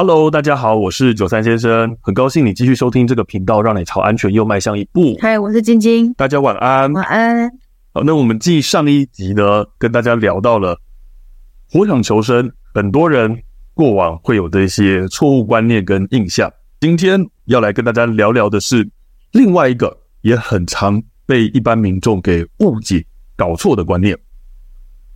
Hello，大家好，我是九三先生，很高兴你继续收听这个频道，让你朝安全又迈向一步。嗨，我是晶晶，大家晚安。晚安。好，那我们继上一集呢，跟大家聊到了火场求生，很多人过往会有的一些错误观念跟印象。今天要来跟大家聊聊的是另外一个也很常被一般民众给误解、搞错的观念，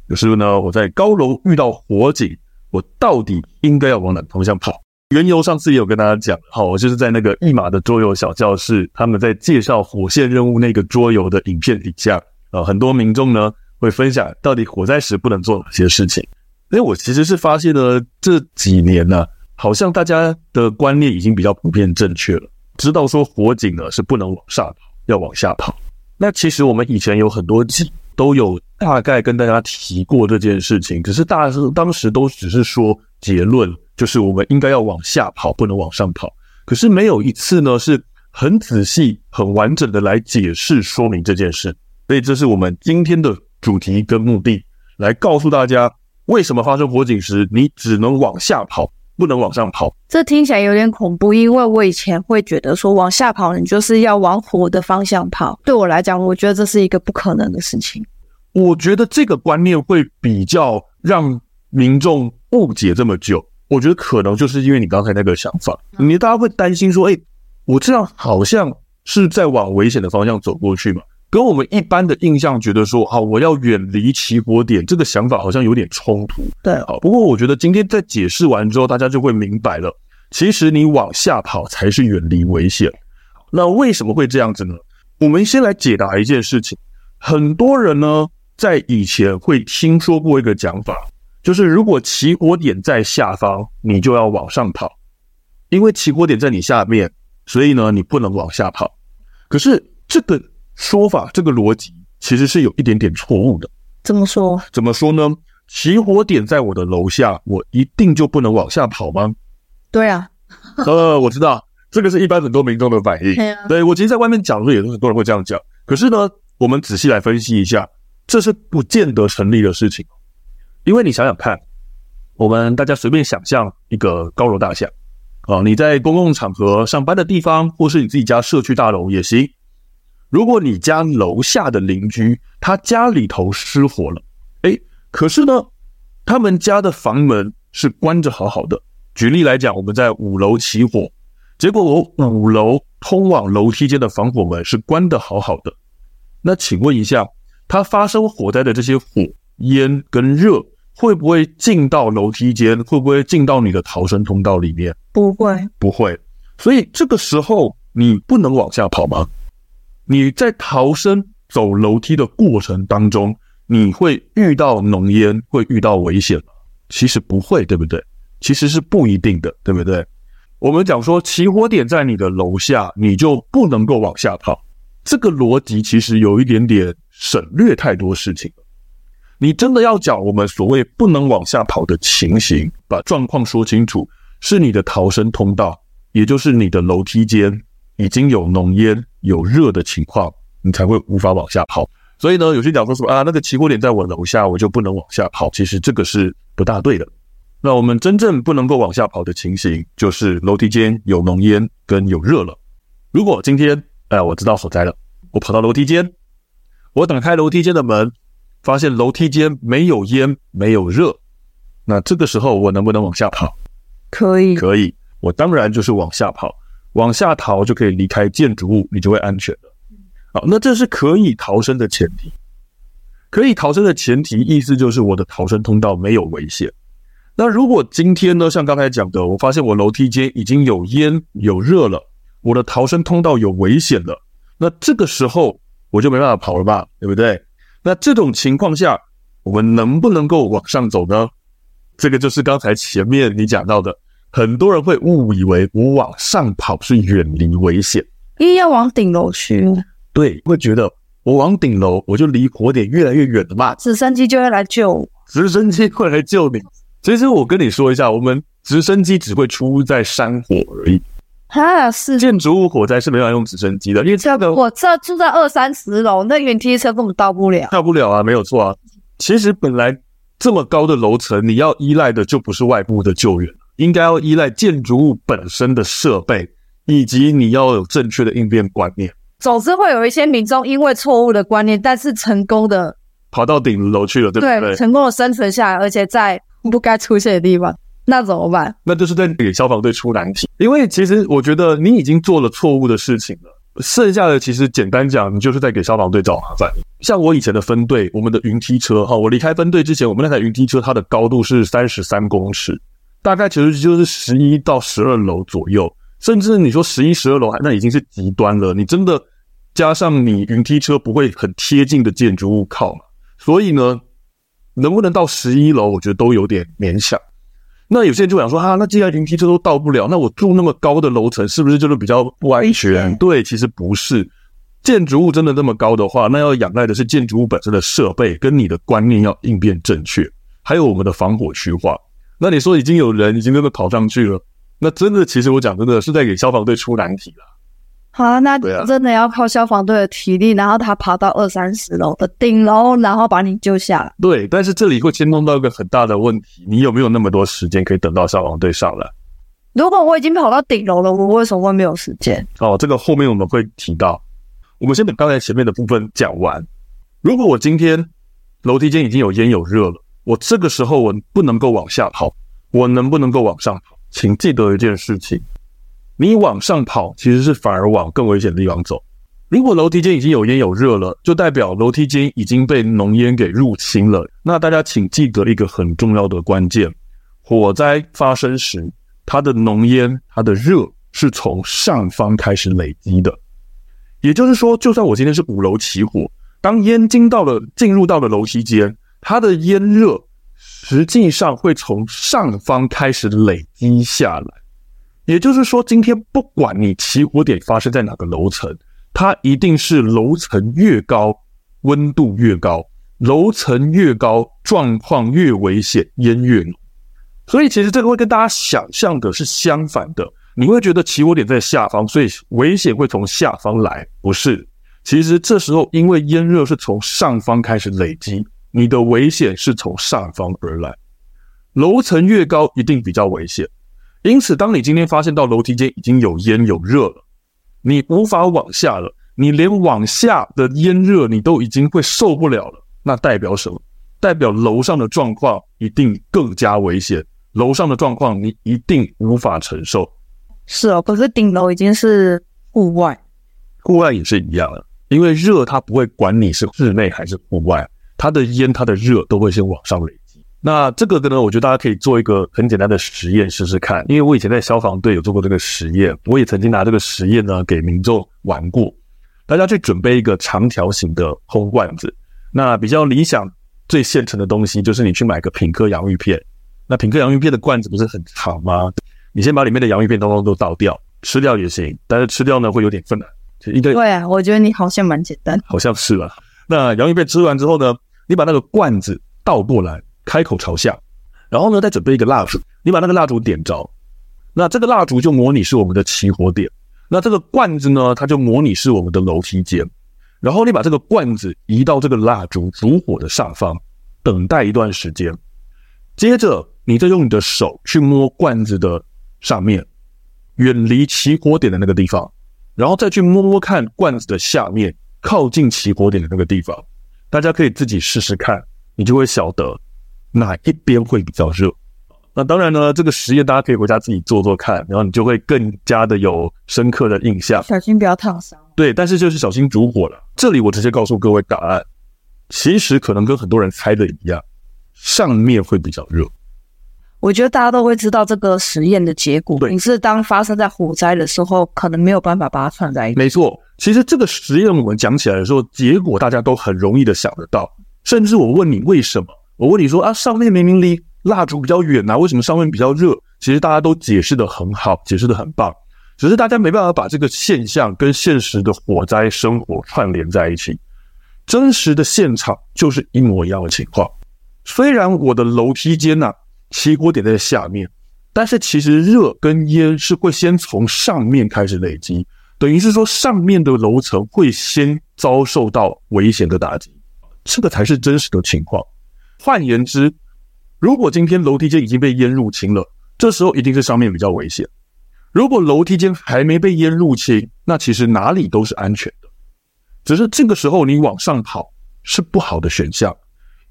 就是呢，我在高楼遇到火警。我到底应该要往哪个方向跑？缘由上次也有跟大家讲，好，我就是在那个一马的桌游小教室，他们在介绍火线任务那个桌游的影片底下，呃，很多民众呢会分享到底火灾时不能做哪些事情。因为我其实是发现呢，这几年呢，好像大家的观念已经比较普遍正确了，知道说火警呢是不能往上跑，要往下跑。那其实我们以前有很多都有。大概跟大家提过这件事情，只是大是当时都只是说结论，就是我们应该要往下跑，不能往上跑。可是没有一次呢是很仔细、很完整的来解释说明这件事。所以这是我们今天的主题跟目的，来告诉大家为什么发生火警时你只能往下跑，不能往上跑。这听起来有点恐怖，因为我以前会觉得说往下跑，你就是要往火的方向跑。对我来讲，我觉得这是一个不可能的事情。我觉得这个观念会比较让民众误解这么久。我觉得可能就是因为你刚才那个想法，你大家会担心说：“哎，我这样好像是在往危险的方向走过去嘛？”跟我们一般的印象觉得说：“好，我要远离起火点。”这个想法好像有点冲突。对，好。不过我觉得今天在解释完之后，大家就会明白了，其实你往下跑才是远离危险。那为什么会这样子呢？我们先来解答一件事情。很多人呢。在以前会听说过一个讲法，就是如果起火点在下方，你就要往上跑，因为起火点在你下面，所以呢，你不能往下跑。可是这个说法，这个逻辑其实是有一点点错误的。怎么说？怎么说呢？起火点在我的楼下，我一定就不能往下跑吗？对啊。呃，我知道这个是一般很多民众的反应。对我其实在外面讲的时候，也是很多人会这样讲。可是呢，我们仔细来分析一下。这是不见得成立的事情，因为你想想看，我们大家随便想象一个高楼大厦啊，你在公共场合上班的地方，或是你自己家社区大楼也行。如果你家楼下的邻居他家里头失火了，诶，可是呢，他们家的房门是关着好好的。举例来讲，我们在五楼起火，结果我五楼通往楼梯间的防火门是关得好好的，那请问一下。它发生火灾的这些火烟跟热会不会进到楼梯间？会不会进到你的逃生通道里面？不会，不会。所以这个时候你不能往下跑吗？你在逃生走楼梯的过程当中，你会遇到浓烟，会遇到危险吗？其实不会，对不对？其实是不一定的，对不对？我们讲说起火点在你的楼下，你就不能够往下跑。这个逻辑其实有一点点。省略太多事情。你真的要讲我们所谓不能往下跑的情形，把状况说清楚，是你的逃生通道，也就是你的楼梯间已经有浓烟、有热的情况，你才会无法往下跑。所以呢，有些讲说说啊，那个起火点在我楼下，我就不能往下跑。其实这个是不大对的。那我们真正不能够往下跑的情形，就是楼梯间有浓烟跟有热了。如果今天，哎，我知道火灾了，我跑到楼梯间。我打开楼梯间的门，发现楼梯间没有烟，没有热。那这个时候我能不能往下跑？可以，可以。我当然就是往下跑，往下逃就可以离开建筑物，你就会安全了。好，那这是可以逃生的前提。可以逃生的前提，意思就是我的逃生通道没有危险。那如果今天呢，像刚才讲的，我发现我楼梯间已经有烟有热了，我的逃生通道有危险了，那这个时候。我就没办法跑了吧，对不对？那这种情况下，我们能不能够往上走呢？这个就是刚才前面你讲到的，很多人会误以为我往上跑是远离危险，因为要往顶楼去。对，会觉得我往顶楼，我就离火点越来越远了嘛。直升机就会来救我，直升机会来救你。其实我跟你说一下，我们直升机只会出在山火而已。哈，是建筑物火灾是没办法用直升机的，因为这个火车住在二三十楼，那云梯车根本到不了，到不了啊，没有错啊。其实本来这么高的楼层，你要依赖的就不是外部的救援，应该要依赖建筑物本身的设备，以及你要有正确的应变观念。总之会有一些民众因为错误的观念，但是成功的跑到顶楼去了，对不对？对，成功的生存下来，而且在不该出现的地方，那怎么办？那就是在给消防队出难题，因为其实我觉得你已经做了错误的事情了。剩下的其实简单讲，你就是在给消防队找麻烦。像我以前的分队，我们的云梯车哈，我离开分队之前，我们那台云梯车它的高度是三十三公尺，大概其实就是十一到十二楼左右，甚至你说十一、十二楼，那已经是极端了。你真的加上你云梯车不会很贴近的建筑物靠嘛，所以呢，能不能到十一楼，我觉得都有点勉强。那有些人就想说啊，那既然云梯车都到不了，那我住那么高的楼层是不是就是比较不安全？对，其实不是。建筑物真的那么高的话，那要仰赖的是建筑物本身的设备跟你的观念要应变正确，还有我们的防火区划。那你说已经有人已经真的跑上去了，那真的其实我讲真的是在给消防队出难题了。好啊，那真的要靠消防队的体力，然后他爬到二三十楼的顶楼，然后把你救下来。对，但是这里会牵动到一个很大的问题，你有没有那么多时间可以等到消防队上来？如果我已经跑到顶楼了，我为什么会没有时间？哦，这个后面我们会提到。我们先把刚才前面的部分讲完。如果我今天楼梯间已经有烟有热了，我这个时候我不能够往下跑，我能不能够往上跑？请记得一件事情。你往上跑，其实是反而往更危险的地方走。如果楼梯间已经有烟有热了，就代表楼梯间已经被浓烟给入侵了。那大家请记得一个很重要的关键：火灾发生时，它的浓烟、它的热是从上方开始累积的。也就是说，就算我今天是五楼起火，当烟进到了进入到了楼梯间，它的烟热实际上会从上方开始累积下来。也就是说，今天不管你起火点发生在哪个楼层，它一定是楼层越高，温度越高，楼层越高，状况越危险，烟越浓。所以，其实这个会跟大家想象的是相反的。你会觉得起火点在下方，所以危险会从下方来，不是？其实这时候，因为烟热是从上方开始累积，你的危险是从上方而来。楼层越高，一定比较危险。因此，当你今天发现到楼梯间已经有烟有热了，你无法往下了，你连往下的烟热你都已经会受不了了，那代表什么？代表楼上的状况一定更加危险，楼上的状况你一定无法承受。是哦，可是顶楼已经是户外，户外也是一样的，因为热它不会管你是室内还是户外，它的烟它的热都会先往上累。那这个的呢，我觉得大家可以做一个很简单的实验试试看，因为我以前在消防队有做过这个实验，我也曾经拿这个实验呢给民众玩过。大家去准备一个长条形的空罐子，那比较理想最现成的东西就是你去买个品客洋芋片。那品客洋芋片的罐子不是很长吗？你先把里面的洋芋片通通都倒掉，吃掉也行，但是吃掉呢会有点困难。一对对啊，我觉得你好像蛮简单，好像是吧？那洋芋片吃完之后呢，你把那个罐子倒过来。开口朝下，然后呢，再准备一个蜡烛，你把那个蜡烛点着，那这个蜡烛就模拟是我们的起火点，那这个罐子呢，它就模拟是我们的楼梯间，然后你把这个罐子移到这个蜡烛烛火的上方，等待一段时间，接着你再用你的手去摸罐子的上面，远离起火点的那个地方，然后再去摸摸看罐子的下面，靠近起火点的那个地方，大家可以自己试试看，你就会晓得。哪一边会比较热？那当然呢，这个实验大家可以回家自己做做看，然后你就会更加的有深刻的印象。小心不要烫伤。对，但是就是小心烛火了。这里我直接告诉各位答案，其实可能跟很多人猜的一样，上面会比较热。我觉得大家都会知道这个实验的结果，你，是当发生在火灾的时候，可能没有办法把它串在一起。没错，其实这个实验我们讲起来的时候，结果大家都很容易的想得到，甚至我问你为什么？我问你说啊，上面明明离蜡烛比较远呐，为什么上面比较热？其实大家都解释得很好，解释得很棒，只是大家没办法把这个现象跟现实的火灾生活串联在一起。真实的现场就是一模一样的情况。虽然我的楼梯间呐，起火点在下面，但是其实热跟烟是会先从上面开始累积，等于是说上面的楼层会先遭受到危险的打击，这个才是真实的情况。换言之，如果今天楼梯间已经被烟入侵了，这时候一定是上面比较危险。如果楼梯间还没被烟入侵，那其实哪里都是安全的。只是这个时候你往上跑是不好的选项，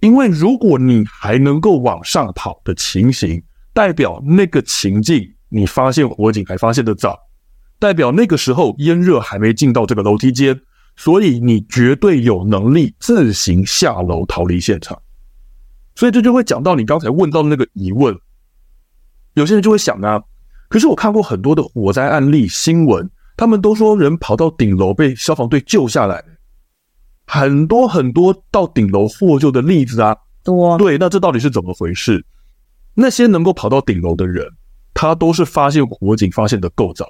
因为如果你还能够往上跑的情形，代表那个情境你发现火警还发现的早，代表那个时候烟热还没进到这个楼梯间，所以你绝对有能力自行下楼逃离现场。所以这就会讲到你刚才问到的那个疑问，有些人就会想啊。可是我看过很多的火灾案例新闻，他们都说人跑到顶楼被消防队救下来，很多很多到顶楼获救的例子啊，多。对，那这到底是怎么回事？那些能够跑到顶楼的人，他都是发现火警发现的够早，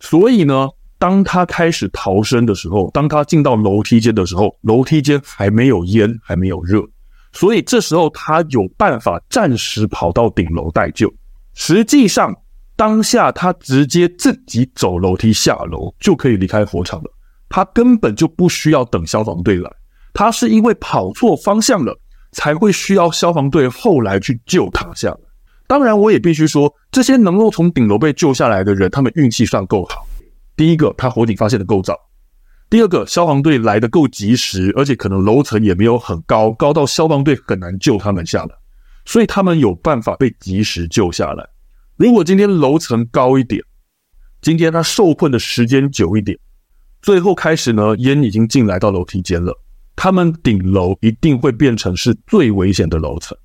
所以呢，当他开始逃生的时候，当他进到楼梯间的时候，楼梯间还没有烟，还没有热，所以这时候他有办法暂时跑到顶楼待救。实际上。当下他直接自己走楼梯下楼就可以离开火场了，他根本就不需要等消防队来，他是因为跑错方向了，才会需要消防队后来去救他下。当然，我也必须说，这些能够从顶楼被救下来的人，他们运气算够好。第一个，他火警发现的够早；第二个，消防队来的够及时，而且可能楼层也没有很高，高到消防队很难救他们下来，所以他们有办法被及时救下来。如果今天楼层高一点，今天他受困的时间久一点，最后开始呢，烟已经进来到楼梯间了，他们顶楼一定会变成是最危险的楼层。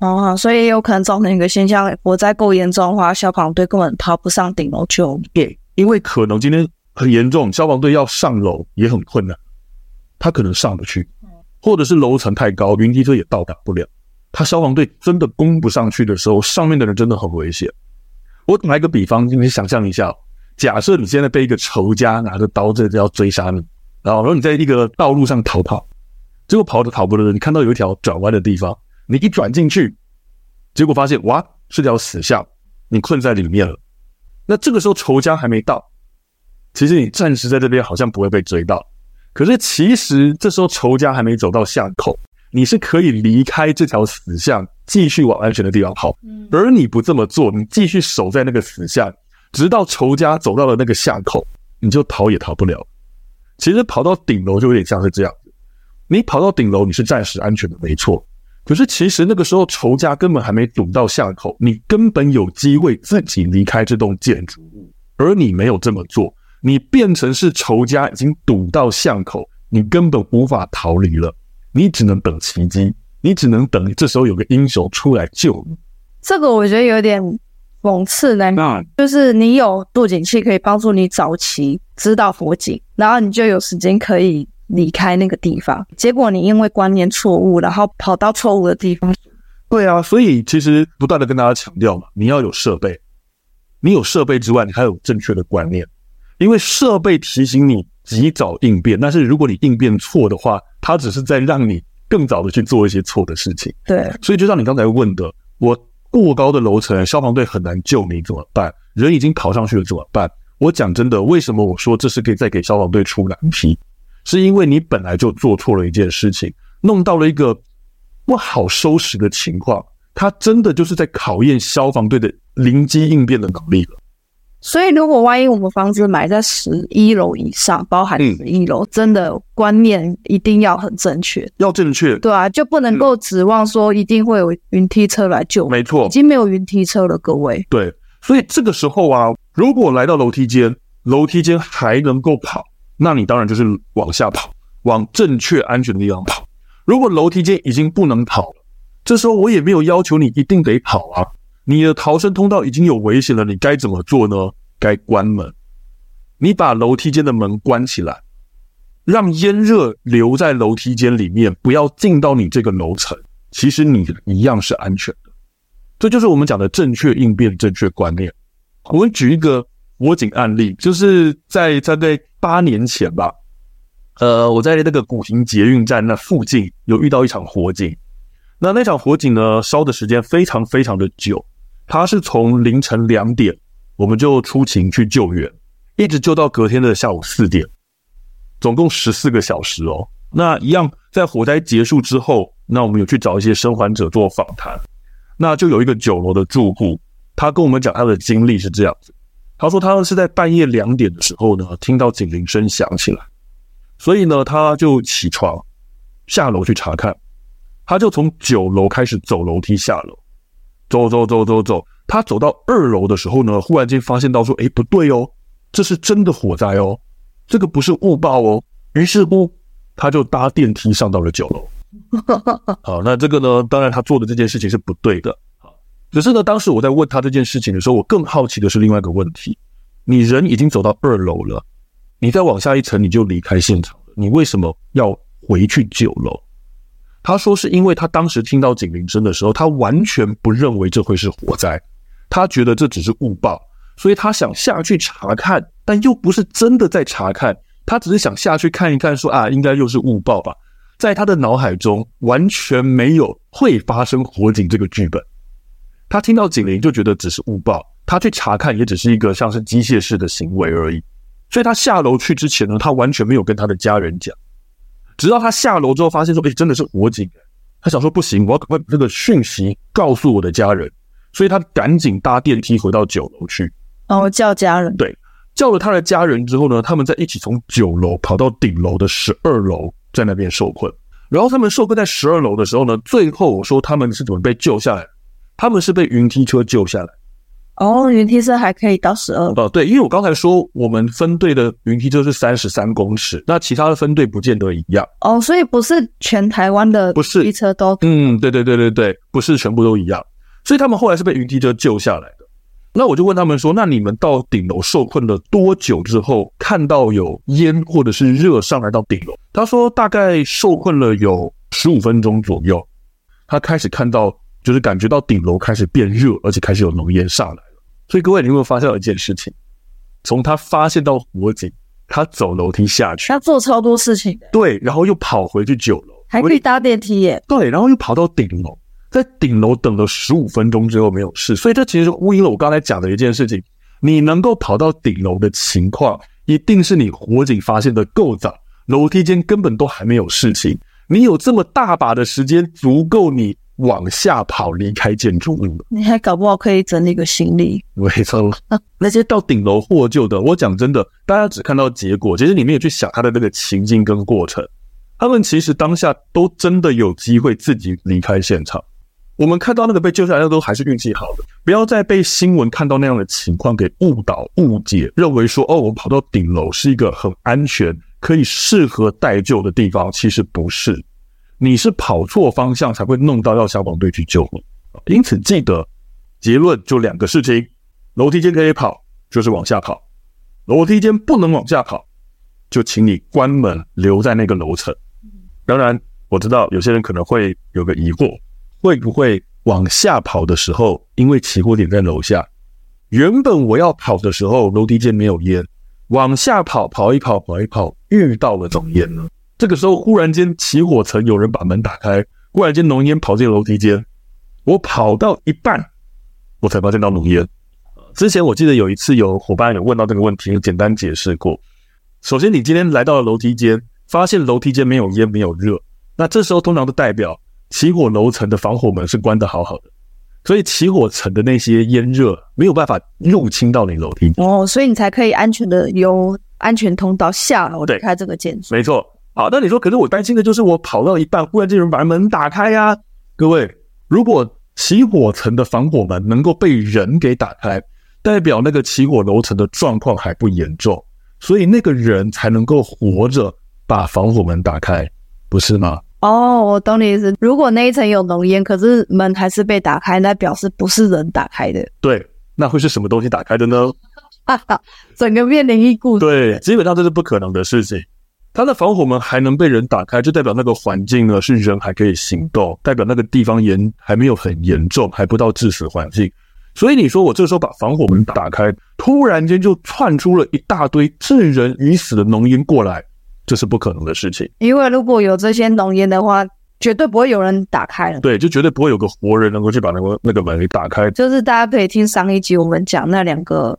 哦，所以也有可能造成一个现象，火灾够严重的话，消防队根本爬不上顶楼救。对，因为可能今天很严重，消防队要上楼也很困难，他可能上不去，或者是楼层太高，云梯车也到达不了，他消防队真的攻不上去的时候，上面的人真的很危险。我打一个比方，你想象一下，假设你现在被一个仇家拿着刀子要追杀你，然后，然后你在一个道路上逃跑，结果跑着跑着，你看到有一条转弯的地方，你一转进去，结果发现哇，是条死巷，你困在里面了。那这个时候仇家还没到，其实你暂时在这边好像不会被追到，可是其实这时候仇家还没走到巷口，你是可以离开这条死巷。继续往安全的地方跑，而你不这么做，你继续守在那个死巷，直到仇家走到了那个巷口，你就逃也逃不了。其实跑到顶楼就有点像是这样子，你跑到顶楼你是暂时安全的，没错。可是其实那个时候仇家根本还没堵到巷口，你根本有机会自己离开这栋建筑物，而你没有这么做，你变成是仇家已经堵到巷口，你根本无法逃离了，你只能等奇迹。你只能等，这时候有个英雄出来救你。这个我觉得有点讽刺呢。那就是你有渡景器可以帮助你早期知道火警，然后你就有时间可以离开那个地方。结果你因为观念错误，然后跑到错误的地方。对啊，所以其实不断的跟大家强调嘛，你要有设备，你有设备之外，你还有正确的观念。因为设备提醒你及早应变，但是如果你应变错的话，它只是在让你。更早的去做一些错的事情，对，所以就像你刚才问的，我过高的楼层，消防队很难救你怎么办？人已经跑上去了怎么办？我讲真的，为什么我说这是可以再给消防队出难题？是因为你本来就做错了一件事情，弄到了一个不好收拾的情况，它真的就是在考验消防队的灵机应变的能力了。所以，如果万一我们房子买在十一楼以上，包含十一楼，嗯，真的观念一定要很正确，要正确，对啊，就不能够指望说一定会有云梯车来救，没错，已经没有云梯车了，各位。对，所以这个时候啊，如果来到楼梯间，楼梯间还能够跑，那你当然就是往下跑，往正确安全的地方跑。如果楼梯间已经不能跑了，这时候我也没有要求你一定得跑啊。你的逃生通道已经有危险了，你该怎么做呢？该关门。你把楼梯间的门关起来，让烟热留在楼梯间里面，不要进到你这个楼层。其实你一样是安全的。这就是我们讲的正确应变、正确观念。我们举一个火警案例，就是在大概八年前吧。呃，我在那个古亭捷运站那附近有遇到一场火警。那那场火警呢，烧的时间非常非常的久。他是从凌晨两点，我们就出勤去救援，一直救到隔天的下午四点，总共十四个小时哦。那一样，在火灾结束之后，那我们有去找一些生还者做访谈。那就有一个九楼的住户，他跟我们讲他的经历是这样子。他说他是在半夜两点的时候呢，听到警铃声响起来，所以呢，他就起床下楼去查看。他就从九楼开始走楼梯下楼，走走走走走。他走到二楼的时候呢，忽然间发现到说：“诶，不对哦，这是真的火灾哦，这个不是误报哦。”于是乎，他就搭电梯上到了九楼。好，那这个呢，当然他做的这件事情是不对的。好，只是呢，当时我在问他这件事情的时候，我更好奇的是另外一个问题：你人已经走到二楼了，你再往下一层你就离开现场了，你为什么要回去九楼？他说是因为他当时听到警铃声的时候，他完全不认为这会是火灾，他觉得这只是误报，所以他想下去查看，但又不是真的在查看，他只是想下去看一看说，啊，应该又是误报吧。在他的脑海中完全没有会发生火警这个剧本，他听到警铃就觉得只是误报，他去查看也只是一个像是机械式的行为而已，所以他下楼去之前呢，他完全没有跟他的家人讲。直到他下楼之后，发现说：“哎，真的是火警！”他想说：“不行，我要赶快把这个讯息告诉我的家人。”所以他赶紧搭电梯回到九楼去。然后，叫家人。对，叫了他的家人之后呢，他们在一起从九楼跑到顶楼的十二楼，在那边受困。然后他们受困在十二楼的时候呢，最后我说他们是怎么被救下来？他们是被云梯车救下来。哦，云梯车还可以到十二哦，对，因为我刚才说我们分队的云梯车是三十三公尺，那其他的分队不见得一样哦，所以不是全台湾的不是车都嗯，对对对对对，不是全部都一样，所以他们后来是被云梯车救下来的。那我就问他们说，那你们到顶楼受困了多久之后，看到有烟或者是热上来到顶楼？他说大概受困了有十五分钟左右，他开始看到就是感觉到顶楼开始变热，而且开始有浓烟上来。所以各位，你有没有发现一件事情？从他发现到火警，他走楼梯下去，他做超多事情。对，然后又跑回去九楼，还可以搭电梯耶。对，然后又跑到顶楼，在顶楼等了十五分钟之后没有事。所以这其实呼应了我刚才讲的一件事情：你能够跑到顶楼的情况，一定是你火警发现的够早，楼梯间根本都还没有事情，你有这么大把的时间，足够你。往下跑，离开建筑物，你还搞不好可以整理个行李。没错，那些到顶楼获救的，我讲真的，大家只看到结果，其实你没有去想他的那个情境跟过程。他们其实当下都真的有机会自己离开现场。我们看到那个被救下来的都还是运气好的，不要再被新闻看到那样的情况给误导误解，认为说哦，我跑到顶楼是一个很安全、可以适合待救的地方，其实不是。你是跑错方向才会弄到要消防队去救你，因此记得结论就两个事情：楼梯间可以跑，就是往下跑；楼梯间不能往下跑，就请你关门留在那个楼层。当然，我知道有些人可能会有个疑惑：会不会往下跑的时候，因为起火点在楼下，原本我要跑的时候楼梯间没有烟，往下跑跑一跑跑一跑遇到了浓烟了？这个时候，忽然间起火层，有人把门打开，忽然间浓烟跑进楼梯间。我跑到一半，我才发现到浓烟。之前我记得有一次有伙伴有问到这个问题，简单解释过。首先，你今天来到了楼梯间，发现楼梯间没有烟，没有热，那这时候通常都代表起火楼层的防火门是关得好好的，所以起火层的那些烟热没有办法入侵到你楼梯。哦，所以你才可以安全的由安全通道下楼离开这个建筑。没错。好，那你说，可是我担心的就是我跑到一半，忽然间有人把门打开呀、啊。各位，如果起火层的防火门能够被人给打开，代表那个起火楼层的状况还不严重，所以那个人才能够活着把防火门打开，不是吗？哦，我懂你意思。如果那一层有浓烟，可是门还是被打开，那表示不是人打开的。对，那会是什么东西打开的呢？哈哈，整个面临一故事。对，基本上这是不可能的事情。它的防火门还能被人打开，就代表那个环境呢是人还可以行动，代表那个地方严还没有很严重，还不到致死环境。所以你说我这时候把防火门打开，突然间就窜出了一大堆致人于死的浓烟过来，这是不可能的事情。因为如果有这些浓烟的话，绝对不会有人打开了。对，就绝对不会有个活人能够去把那个那个门给打开。就是大家可以听上一集我们讲那两个。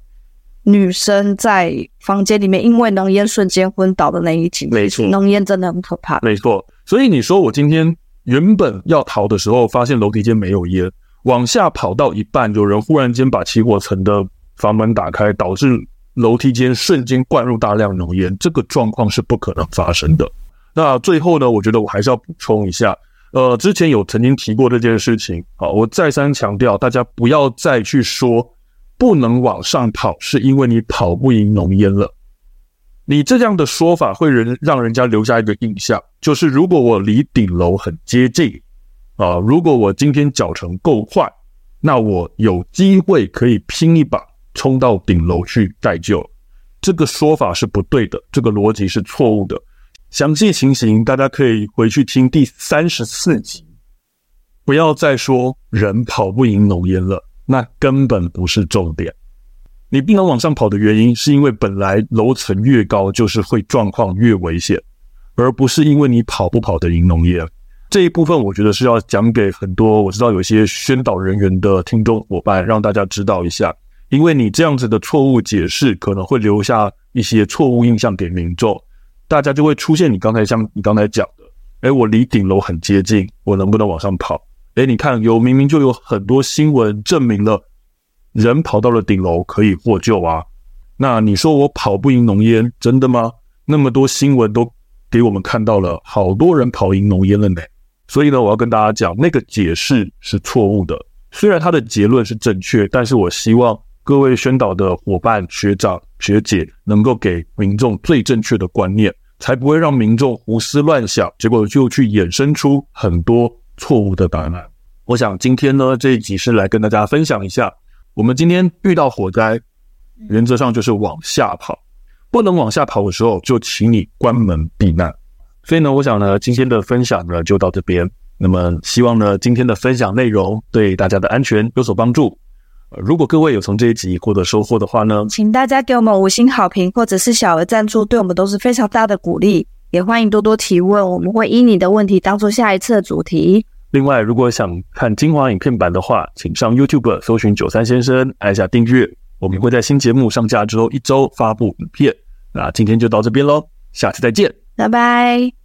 女生在房间里面因为浓烟瞬间昏倒的那一集，没错，浓烟真的很可怕。没错，所以你说我今天原本要逃的时候，发现楼梯间没有烟，往下跑到一半，有人忽然间把起火层的房门打开，导致楼梯间瞬间灌入大量浓烟，这个状况是不可能发生的。那最后呢，我觉得我还是要补充一下，呃，之前有曾经提过这件事情，好，我再三强调，大家不要再去说不能往上跑，是因为你跑不赢浓烟了。你这样的说法会人让人家留下一个印象，就是如果我离顶楼很接近，啊，如果我今天脚程够快，那我有机会可以拼一把冲到顶楼去待救。这个说法是不对的，这个逻辑是错误的。详细情形大家可以回去听第三十四集，不要再说人跑不赢浓烟了，那根本不是重点。你不能往上跑的原因，是因为本来楼层越高，就是会状况越危险，而不是因为你跑不跑得赢浓烟。这一部分，我觉得是要讲给很多我知道有些宣导人员的听众伙伴，让大家知道一下。因为你这样子的错误解释，可能会留下一些错误印象给民众，大家就会出现你刚才像你刚才讲的，诶，我离顶楼很接近，我能不能往上跑？诶，你看有明明就有很多新闻证明了。人跑到了顶楼可以获救啊？那你说我跑不赢浓烟，真的吗？那么多新闻都给我们看到了，好多人跑赢浓烟了呢。所以呢，我要跟大家讲，那个解释是错误的。虽然他的结论是正确，但是我希望各位宣导的伙伴、学长、学姐能够给民众最正确的观念，才不会让民众胡思乱想，结果就去衍生出很多错误的答案。我想今天呢，这一集是来跟大家分享一下。我们今天遇到火灾，原则上就是往下跑，不能往下跑的时候，就请你关门避难。所以呢，我想呢，今天的分享呢就到这边。那么，希望呢，今天的分享内容对大家的安全有所帮助。如果各位有从这一集获得收获的话呢，请大家给我们五星好评，或者是小额赞助，对我们都是非常大的鼓励。也欢迎多多提问，我们会依你的问题当做下一次的主题。另外，如果想看精华影片版的话，请上 YouTube 搜寻九三先生，按下订阅。我们会在新节目上架之后一周发布影片。那今天就到这边喽，下次再见，拜拜。